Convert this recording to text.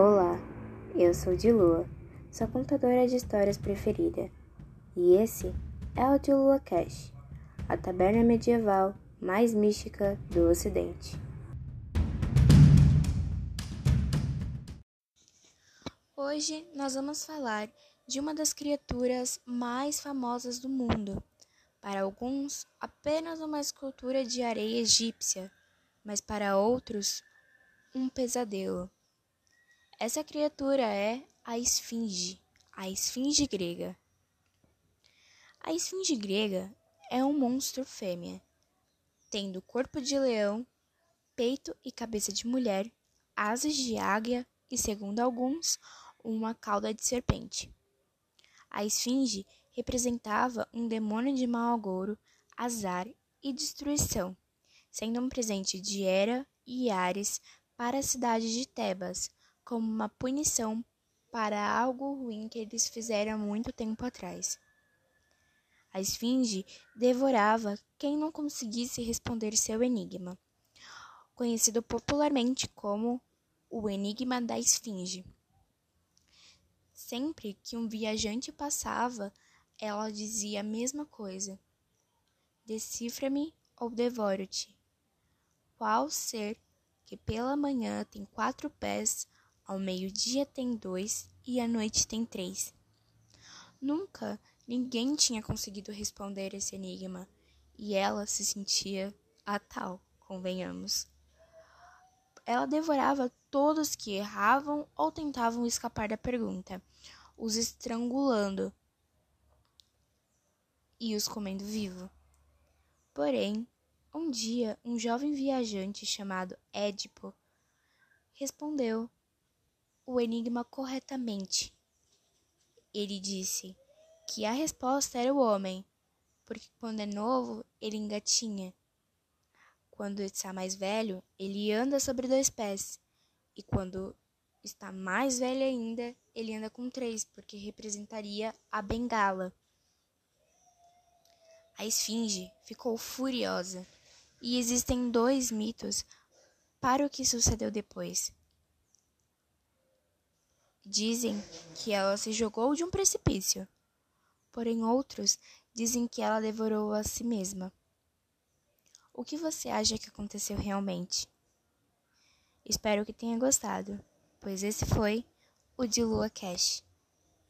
Olá, eu sou de Lua, sua contadora de histórias preferida, e esse é o de Lua Cash, a taberna medieval mais mística do Ocidente. Hoje nós vamos falar de uma das criaturas mais famosas do mundo. Para alguns, apenas uma escultura de areia egípcia, mas para outros, um pesadelo. Essa criatura é a esfinge, a esfinge grega. A esfinge grega é um monstro fêmea, tendo corpo de leão, peito e cabeça de mulher, asas de águia e, segundo alguns, uma cauda de serpente. A esfinge representava um demônio de mau agouro, azar e destruição, sendo um presente de Hera e Ares para a cidade de Tebas, como uma punição para algo ruim que eles fizeram muito tempo atrás. A esfinge devorava quem não conseguisse responder seu enigma, conhecido popularmente como o Enigma da Esfinge. Sempre que um viajante passava, ela dizia a mesma coisa: Decifra-me ou devoro-te. Qual ser que pela manhã tem quatro pés ao meio-dia tem dois e à noite tem três. Nunca ninguém tinha conseguido responder esse enigma e ela se sentia a tal, convenhamos. Ela devorava todos que erravam ou tentavam escapar da pergunta, os estrangulando e os comendo vivo. Porém, um dia, um jovem viajante chamado Édipo respondeu o enigma corretamente. Ele disse que a resposta era o homem, porque quando é novo, ele engatinha. Quando está mais velho, ele anda sobre dois pés, e quando está mais velho ainda, ele anda com três, porque representaria a bengala. A esfinge ficou furiosa, e existem dois mitos para o que sucedeu depois. Dizem que ela se jogou de um precipício, porém outros dizem que ela devorou a si mesma. O que você acha que aconteceu realmente? Espero que tenha gostado, pois esse foi o de Lua Cash.